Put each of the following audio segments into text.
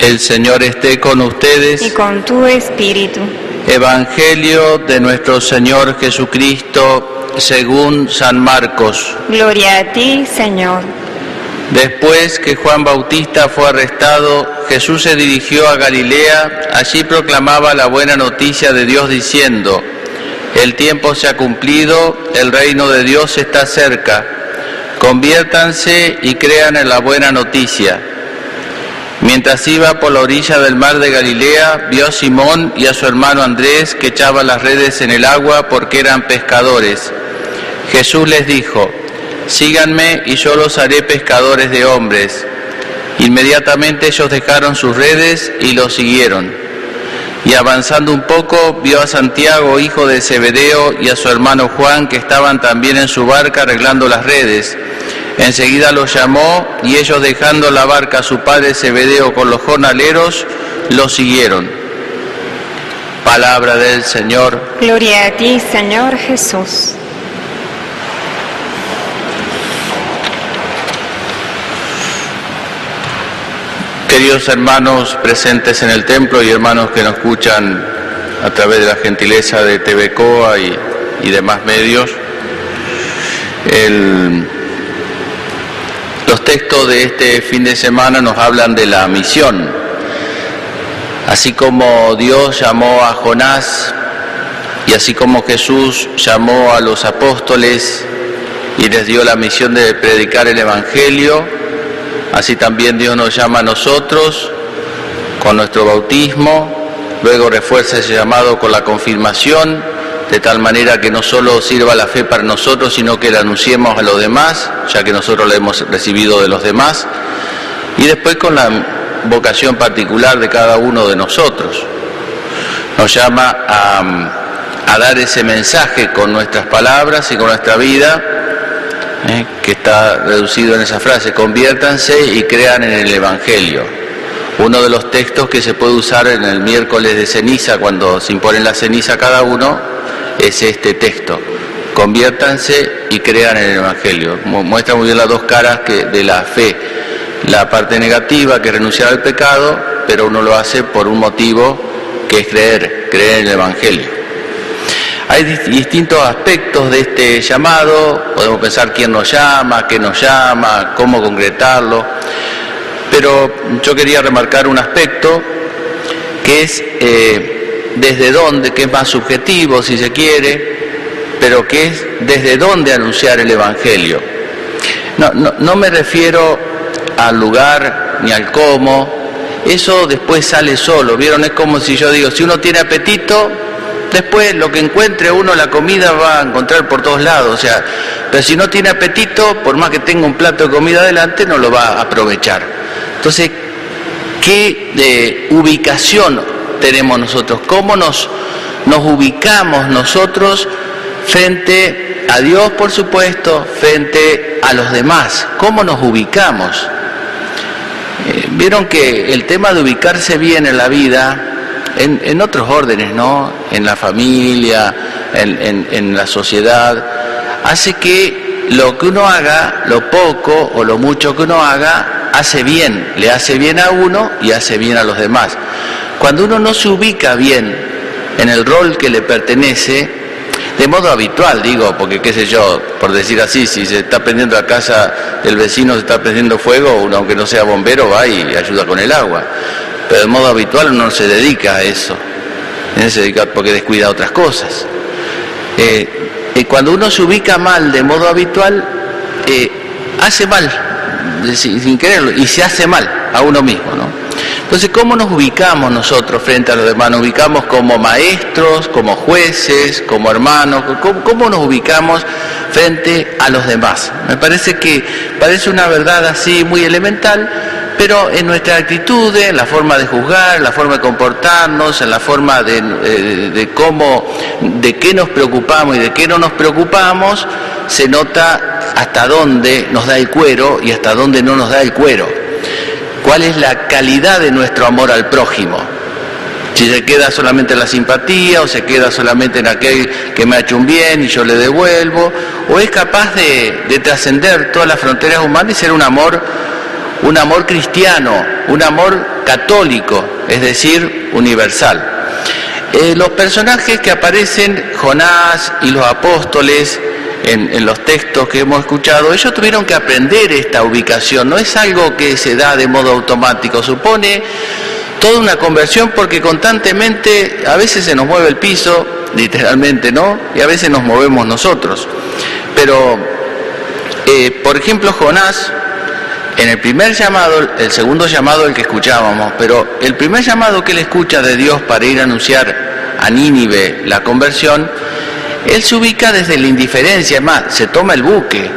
El Señor esté con ustedes. y con tu espíritu. Evangelio de nuestro Señor Jesucristo según San Marcos. Gloria a ti, Señor. Después que Juan Bautista fue arrestado, Jesús se dirigió a Galilea, allí proclamaba la buena noticia de Dios diciendo, el tiempo se ha cumplido, el reino de Dios está cerca, conviértanse y crean en la buena noticia. Mientras iba por la orilla del mar de Galilea, vio a Simón y a su hermano Andrés que echaban las redes en el agua porque eran pescadores. Jesús les dijo, síganme y yo los haré pescadores de hombres. Inmediatamente ellos dejaron sus redes y los siguieron. Y avanzando un poco, vio a Santiago, hijo de Zebedeo, y a su hermano Juan, que estaban también en su barca arreglando las redes. Enseguida los llamó y ellos dejando la barca a su padre Zebedeo con los jornaleros, los siguieron. Palabra del Señor. Gloria a ti, Señor Jesús. Queridos hermanos presentes en el templo y hermanos que nos escuchan a través de la gentileza de TV Coa y, y demás medios, el- los textos de este fin de semana nos hablan de la misión. Así como Dios llamó a Jonás y así como Jesús llamó a los apóstoles y les dio la misión de predicar el Evangelio, así también Dios nos llama a nosotros con nuestro bautismo, luego refuerza ese llamado con la confirmación, de tal manera que no solo sirva la fe para nosotros, sino que la anunciemos a los demás, ya que nosotros la hemos recibido de los demás, y después con la vocación particular de cada uno de nosotros. Nos llama a, dar ese mensaje con nuestras palabras y con nuestra vida, eh, que está reducido en esa frase, conviértanse y crean en el Evangelio. Uno de los textos que se puede usar en el miércoles de ceniza, cuando se impone la ceniza cada uno, es este texto. Conviértanse y crean en el Evangelio. Mu- Muestra muy bien las dos caras que, de la fe. La parte negativa, que es renunciar al pecado, pero uno lo hace por un motivo que es creer, creer en el Evangelio. Hay dis- distintos aspectos de este llamado, podemos pensar quién nos llama, qué nos llama, cómo concretarlo, pero yo quería remarcar un aspecto que es eh, desde dónde, que es más subjetivo si se quiere, pero que es desde dónde anunciar el Evangelio. No, no, no me refiero al lugar ni al cómo, eso después sale solo, ¿vieron? Es como si yo digo, si uno tiene apetito, después lo que encuentre uno, la comida va a encontrar por todos lados, o sea, pero si no tiene apetito, por más que tenga un plato de comida adelante, no lo va a aprovechar. Entonces, ¿qué de ubicación tenemos nosotros? ¿Cómo nos, nos ubicamos nosotros frente a Dios, por supuesto, frente a los demás? ¿Cómo nos ubicamos? Eh, Vieron que el tema de ubicarse bien en la vida, en, en otros órdenes, ¿no? En la familia, en, en- en la sociedad, hace que lo que uno haga, lo poco o lo mucho que uno haga, hace bien, le hace bien a uno y hace bien a los demás. Cuando uno no se ubica bien en el rol que le pertenece, de modo habitual, digo, porque qué sé yo, por decir así, si se está prendiendo la casa del vecino, se está prendiendo fuego, uno aunque no sea bombero va y ayuda con el agua. Pero de modo habitual uno no se dedica a eso, se dedica porque descuida otras cosas. Eh, cuando uno se ubica mal de modo habitual, eh, hace mal, sin quererlo, y se hace mal a uno mismo, ¿no? Entonces, ¿cómo nos ubicamos nosotros frente a los demás? ¿Nos ubicamos como maestros, como jueces, como hermanos? ¿Cómo, nos ubicamos frente a los demás? Me parece que parece una verdad así muy elemental, pero en nuestra actitud, en la forma de juzgar, en la forma de comportarnos, en la forma de, eh, de cómo, de qué nos preocupamos y de qué no nos preocupamos, se nota hasta dónde nos da el cuero y hasta dónde no nos da el cuero cuál es la calidad de nuestro amor al prójimo. Si se queda solamente en la simpatía o se queda solamente en aquel que me ha hecho un bien y yo le devuelvo, o es capaz de, de trascender todas las fronteras humanas y ser un amor, un amor cristiano, un amor católico, es decir, universal. Eh, los personajes que aparecen, Jonás y los apóstoles, en, los textos que hemos escuchado, ellos tuvieron que aprender esta ubicación, no es algo que se da de modo automático, supone toda una conversión porque constantemente a veces se nos mueve el piso, literalmente, ¿no? Y a veces nos movemos nosotros. Pero, eh, por ejemplo, Jonás, en el primer llamado, el segundo llamado el que escuchábamos, pero el primer llamado que él escucha de Dios para ir a anunciar a Nínive la conversión, él se ubica desde la indiferencia, es más, se toma el buque,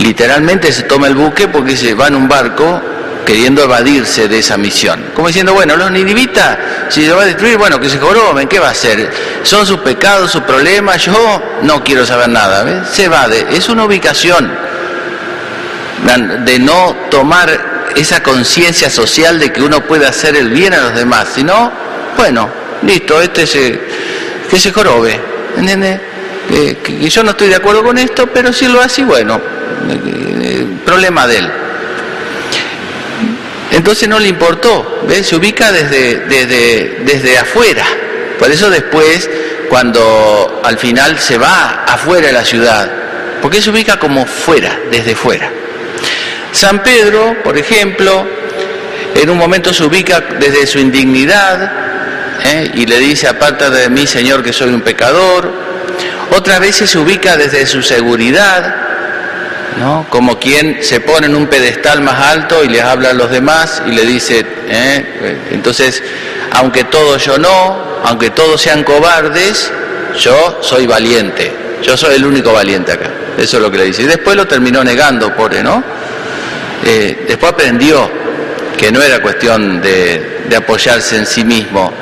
literalmente se toma el buque porque se va en un barco queriendo evadirse de esa misión. Como diciendo, bueno, los ninivitas, si se va a destruir, bueno, que se joroben, ¿qué va a hacer? Son sus pecados, sus problemas, yo no quiero saber nada. Se evade, es una ubicación de no tomar esa conciencia social de que uno puede hacer el bien a los demás, sino, bueno, listo, este se, que se jorobe, ¿entiendes? que yo no estoy de acuerdo con esto, pero si lo hace, bueno, eh, problema de él. Entonces no le importó, se ubica desde, desde, desde afuera. Por eso después, cuando al final se va afuera de la ciudad, porque se ubica como fuera, desde fuera. San Pedro, por ejemplo, en un momento se ubica desde su indignidad ¿eh? y le dice, aparta de mí, Señor, que soy un pecador. Otras veces se ubica desde su seguridad, ¿no? como quien se pone en un pedestal más alto y les habla a los demás y le dice, ¿eh? entonces, aunque todos yo no, aunque todos sean cobardes, yo soy valiente, yo soy el único valiente acá. Eso es lo que le dice. Y después lo terminó negando, pobre, ¿no? Eh, después aprendió que no era cuestión de, apoyarse en sí mismo,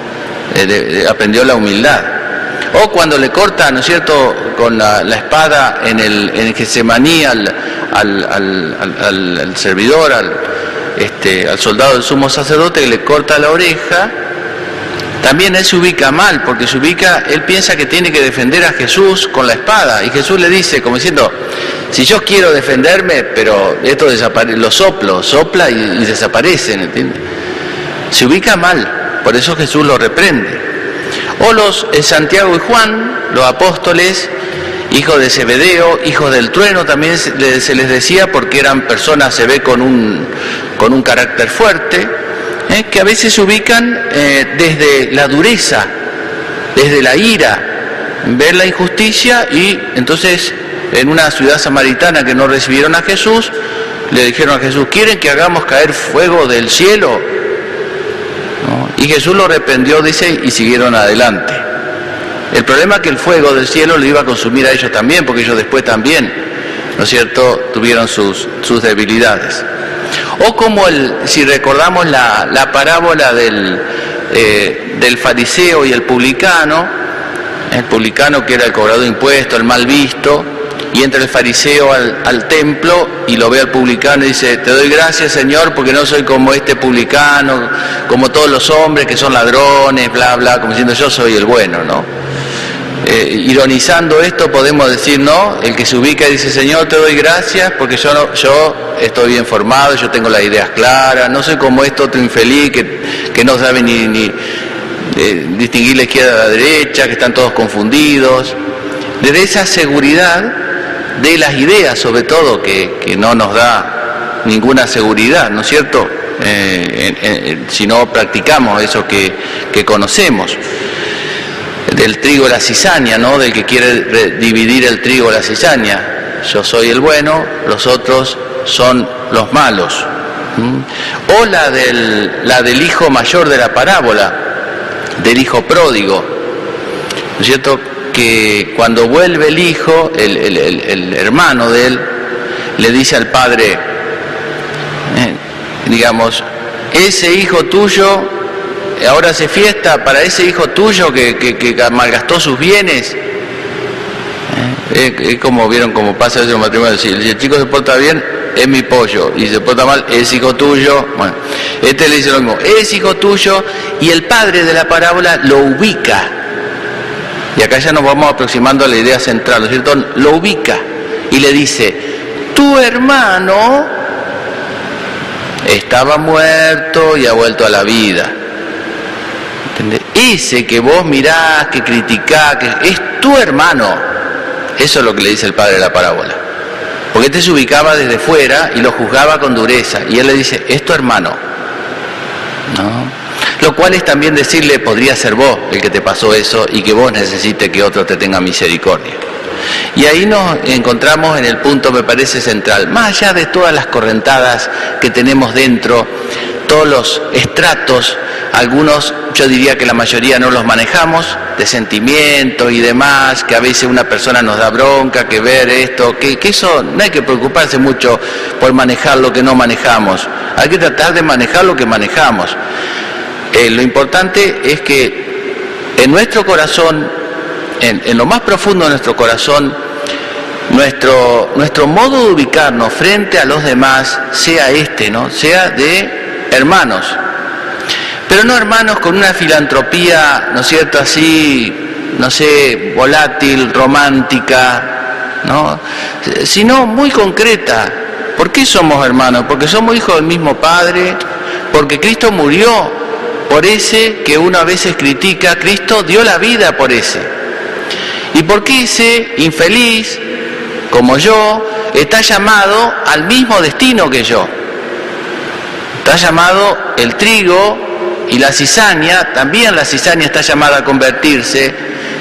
eh, aprendió la humildad. O cuando le corta, ¿no es cierto?, con la, espada en el, en el Getsemaní al, al, servidor, al, este, al soldado del sumo sacerdote, que le corta la oreja, también él se ubica mal, porque se ubica, él piensa que tiene que defender a Jesús con la espada, y Jesús le dice, como diciendo, si yo quiero defenderme, pero esto desaparece, lo soplo, sopla y, y desaparecen. Se ubica mal, por eso Jesús lo reprende. O los eh, Santiago y Juan, los apóstoles, hijos de Zebedeo, hijos del trueno, también se les decía porque eran personas, se ve, con un, con un carácter fuerte, ¿eh? que a veces se ubican eh, desde la dureza, desde la ira, ver la injusticia y entonces en una ciudad samaritana que no recibieron a Jesús, le dijeron a Jesús, ¿quieren que hagamos caer fuego del cielo? Y Jesús lo reprendió, dice, y siguieron adelante. El problema es que el fuego del cielo lo iba a consumir a ellos también, porque ellos después también, ¿no es cierto?, tuvieron sus, sus debilidades. O como el, si recordamos la, parábola del, eh, del fariseo y el publicano, el publicano que era el cobrador de impuestos, el mal visto, y entra el fariseo al, templo y lo ve al publicano y dice, te doy gracias Señor porque no soy como este publicano, como todos los hombres que son ladrones, bla, bla, como diciendo yo soy el bueno, ¿no? Eh, ironizando esto podemos decir, no, el que se ubica y dice, Señor, te doy gracias porque yo, no, yo estoy bien formado, yo tengo las ideas claras, no soy como este otro infeliz que, que no sabe ni, ni eh, distinguir la izquierda de la derecha, que están todos confundidos. Desde esa seguridad de las ideas, sobre todo, que, no nos da ninguna seguridad, ¿no es cierto? Eh, si no practicamos eso que, que conocemos del trigo la cizaña, ¿no? Del que quiere dividir el trigo la cizaña. Yo soy el bueno, los otros son los malos. O la del, la del hijo mayor de la parábola, del hijo pródigo. ¿No es cierto? Que cuando vuelve el hijo, el, hermano de él, le dice al padre, eh, digamos, ese hijo tuyo ahora hace fiesta para ese hijo tuyo que, malgastó sus bienes. Eh, es, como vieron como pasa ese matrimonio. Si, el chico se porta bien, es mi pollo. Y se porta mal, es hijo tuyo. Bueno, este le dice lo mismo, es hijo tuyo. Y el padre de la parábola lo ubica. Y acá ya nos vamos aproximando a la idea central, ¿no es cierto? Lo ubica y le dice, tu hermano estaba muerto y ha vuelto a la vida. ¿Entendés? Ese que vos mirás, que criticás, que es tu hermano. Eso es lo que le dice el padre de la parábola. Porque este se ubicaba desde fuera y lo juzgaba con dureza. Y él le dice, es tu hermano. ¿No? Lo cual es también decirle, podría ser vos el que te pasó eso y que vos necesites que otro te tenga misericordia. Y ahí nos encontramos en el punto, me parece central, más allá de todas las correntadas que tenemos dentro, todos los estratos, algunos yo diría que la mayoría no los manejamos, de sentimientos y demás, que a veces una persona nos da bronca, que ver esto, que, que eso no hay que preocuparse mucho por manejar lo que no manejamos, hay que tratar de manejar lo que manejamos. Eh, lo importante es que en nuestro corazón, en, en, lo más profundo de nuestro corazón, nuestro, nuestro modo de ubicarnos frente a los demás sea este, ¿no? Sea de hermanos. Pero no hermanos con una filantropía, ¿no es cierto?, así, no sé, volátil, romántica, ¿no? Sino muy concreta. ¿Por qué somos hermanos? Porque somos hijos del mismo Padre, porque Cristo murió por ese que uno a veces critica, Cristo dio la vida por ese. ¿Y por qué ese infeliz, como yo, está llamado al mismo destino que yo? Está llamado el trigo y la cizaña, también la cizaña está llamada a convertirse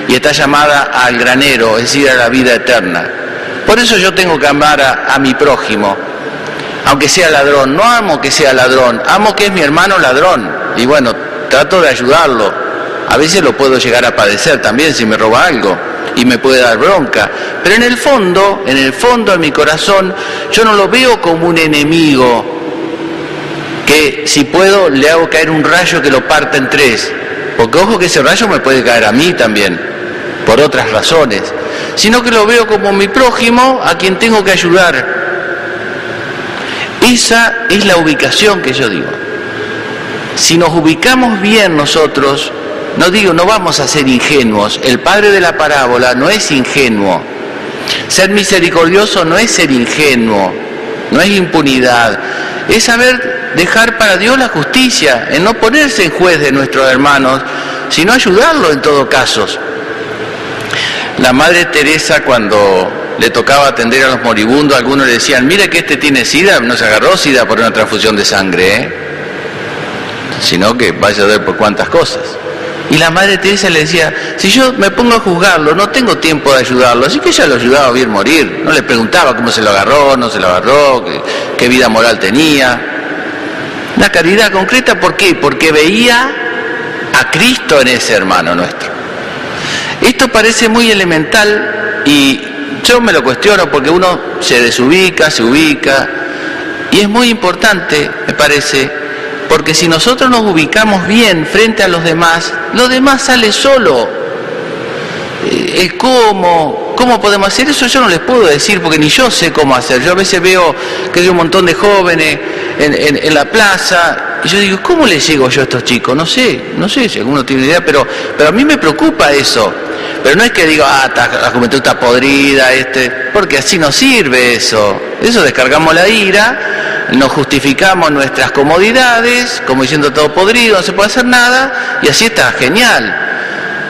y está llamada al granero, es decir, a la vida eterna. Por eso yo tengo que amar a, a mi prójimo, aunque sea ladrón. No amo que sea ladrón, amo que es mi hermano ladrón. Y bueno, trato de ayudarlo. A veces lo puedo llegar a padecer también si me roba algo y me puede dar bronca. Pero en el fondo, en el fondo de mi corazón, yo no lo veo como un enemigo que si puedo le hago caer un rayo que lo parta en tres. Porque ojo que ese rayo me puede caer a mí también, por otras razones. Sino que lo veo como mi prójimo a quien tengo que ayudar. Esa es la ubicación que yo digo. Si nos ubicamos bien nosotros, no digo, no vamos a ser ingenuos. El padre de la parábola no es ingenuo. Ser misericordioso no es ser ingenuo, no es impunidad. Es saber dejar para Dios la justicia, en no ponerse en juez de nuestros hermanos, sino ayudarlo en todo caso. La Madre Teresa cuando le tocaba atender a los moribundos, algunos le decían, mire que este tiene sida, no se agarró sida por una transfusión de sangre, ¿eh? sino que vaya a ver por cuántas cosas. Y la Madre Teresa le decía, si yo me pongo a juzgarlo, no tengo tiempo de ayudarlo, así que ella lo ayudaba a bien morir, no le preguntaba cómo se lo agarró, no se lo agarró, qué, qué vida moral tenía. La caridad concreta, ¿por qué? Porque veía a Cristo en ese hermano nuestro. Esto parece muy elemental y yo me lo cuestiono porque uno se desubica, se ubica, y es muy importante, me parece, porque si nosotros nos ubicamos bien frente a los demás, lo demás sale solo. El cómo, cómo podemos hacer eso yo no les puedo decir porque ni yo sé cómo hacer. Yo a veces veo que hay un montón de jóvenes en, en, en la plaza y yo digo, ¿cómo les llego yo a estos chicos? No sé, no sé si alguno tiene idea, pero, pero a mí me preocupa eso. Pero no es que diga, ah, la juventud está podrida, este, porque así no sirve eso. Eso descargamos la ira, nos justificamos nuestras comodidades, como diciendo todo podrido, no se puede hacer nada, y así está genial,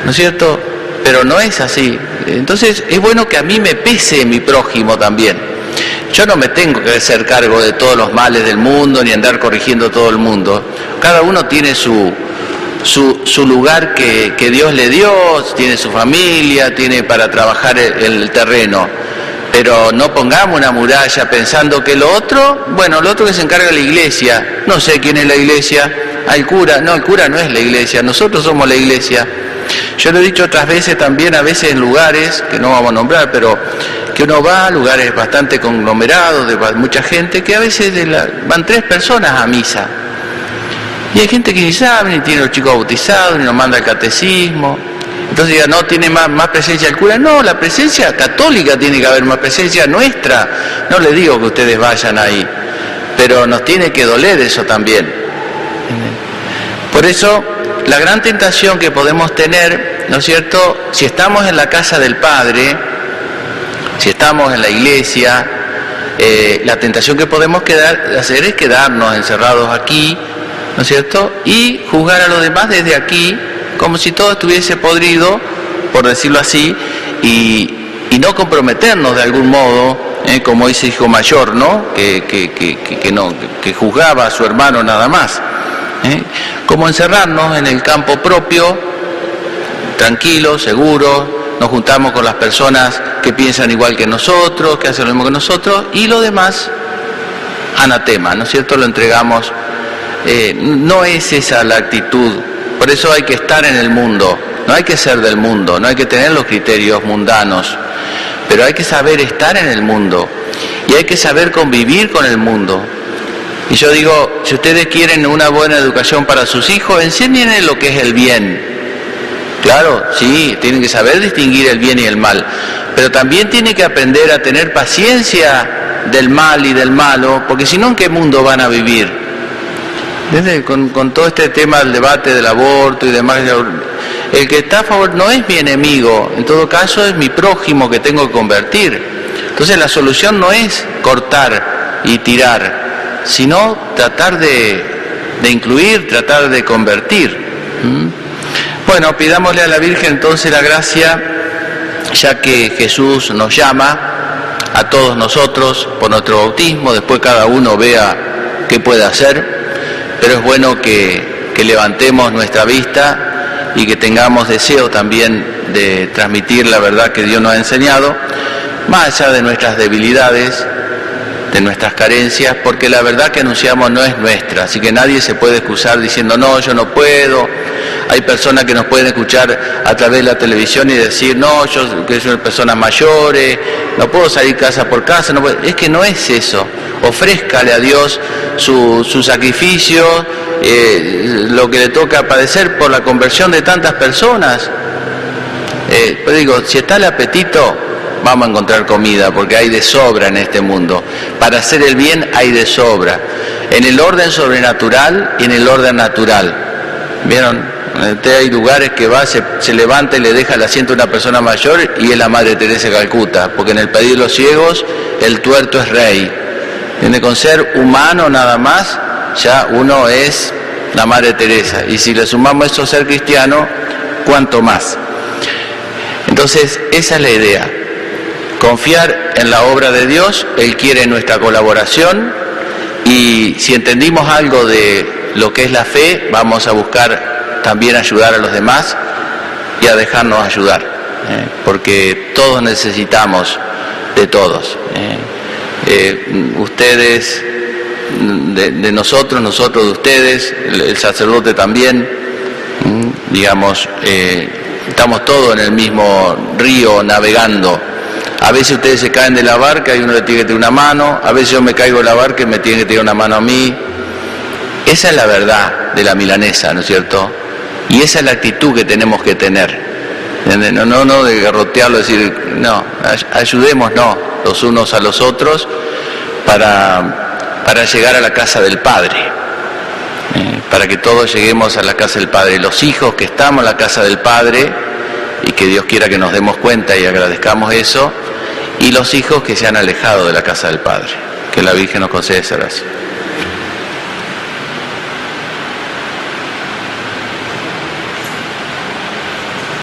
¿no es cierto? Pero no es así. Entonces es bueno que a mí me pese mi prójimo también. Yo no me tengo que hacer cargo de todos los males del mundo ni andar corrigiendo todo el mundo. Cada uno tiene su, su, su lugar que, que, Dios le dio, tiene su familia, tiene para trabajar el, el, terreno. Pero no pongamos una muralla pensando que lo otro, bueno, lo otro que se encarga la iglesia. No sé quién es la iglesia, al cura, no, el cura no es la iglesia, nosotros somos la iglesia. Yo lo he dicho otras veces también, a veces en lugares, que no vamos a nombrar, pero que uno va a lugares bastante conglomerados, de mucha gente, que a veces van tres personas a misa. Y hay gente que ni sabe, ni tiene los chicos bautizados, ni nos manda el catecismo. Entonces ya no tiene más, más presencia el cura. No, la presencia católica tiene que haber más presencia nuestra. No le digo que ustedes vayan ahí, pero nos tiene que doler eso también. Por eso, la gran tentación que podemos tener, ¿no es cierto? Si estamos en la casa del Padre, si estamos en la iglesia, eh, la tentación que podemos quedar, hacer es quedarnos encerrados aquí, ¿no es cierto? Y juzgar a los demás desde aquí, como si todo estuviese podrido, por decirlo así, y, no comprometernos de algún modo, ¿eh? como ese hijo mayor, ¿no? Que, que, no, que juzgaba a su hermano nada más. ¿eh? Como encerrarnos en el campo propio, tranquilos, seguros, nos juntamos con las personas que piensan igual que nosotros, que hacen lo mismo que nosotros, y lo demás, anatema, ¿no es cierto? Lo entregamos. Eh, no es esa la actitud, por eso hay que estar en el mundo, no hay que ser del mundo, no hay que tener los criterios mundanos, pero hay que saber estar en el mundo y hay que saber convivir con el mundo. Y yo digo, si ustedes quieren una buena educación para sus hijos, enséñenle lo que es el bien. Claro, sí, tienen que saber distinguir el bien y el mal, pero también tienen que aprender a tener paciencia del mal y del malo, porque si no, ¿en qué mundo van a vivir? Con, todo este tema del debate del aborto y demás, el que está a favor no es mi enemigo, en todo caso es mi prójimo que tengo que convertir. Entonces la solución no es cortar y tirar, sino tratar de, incluir, tratar de convertir. ¿Mm? Bueno, pidámosle a la Virgen entonces la gracia, ya que Jesús nos llama a todos nosotros por nuestro bautismo, después cada uno vea qué puede hacer, pero es bueno que, levantemos nuestra vista y que tengamos deseo también de transmitir la verdad que Dios nos ha enseñado, más allá de nuestras debilidades, de nuestras carencias, porque la verdad que anunciamos no es nuestra, así que nadie se puede excusar diciendo, no, yo no puedo. Hay personas que nos pueden escuchar a través de la televisión y decir, no, yo que soy personas mayores, no puedo salir casa por casa, es que no es eso. Ofrézcale a Dios su, su sacrificio, eh, lo que le toca padecer por la conversión de tantas personas. Eh, pero digo, si está el apetito, vamos a encontrar comida, porque hay de sobra en este mundo. Para hacer el bien hay de sobra, en el orden sobrenatural y en el orden natural. ¿Vieron? Hay lugares que va, se, levanta y le deja el asiento a una persona mayor y es la Madre Teresa de Calcuta, porque en el país de los ciegos el tuerto es rey. Tiene con ser humano nada más, ya uno es la Madre Teresa. Y si le sumamos eso ser cristiano, ¿cuánto más? Entonces, esa es la idea confiar en la obra de Dios, Él quiere nuestra colaboración y si entendimos algo de lo que es la fe, vamos a buscar también ayudar a los demás y a dejarnos ayudar, ¿eh? porque todos necesitamos de todos. ¿eh? Eh, ustedes de, nosotros, nosotros de ustedes, el, sacerdote también, digamos, estamos todos en el mismo río navegando a veces ustedes se caen de la barca y uno le tiene que tener una mano, a veces yo me caigo de la barca y me tiene que tener una mano a mí. Esa es la verdad de la milanesa, ¿no es cierto? Y esa es la actitud que tenemos que tener. No, no, no de garrotearlo, decir, no, ayudémonos los unos a los otros para, para llegar a la casa del Padre. Eh, para que todos lleguemos a la casa del Padre. Los hijos que estamos en la casa del Padre, y que Dios quiera que nos demos cuenta y agradezcamos eso, y los hijos que se han alejado de la casa del Padre. Que la Virgen nos concede ser así.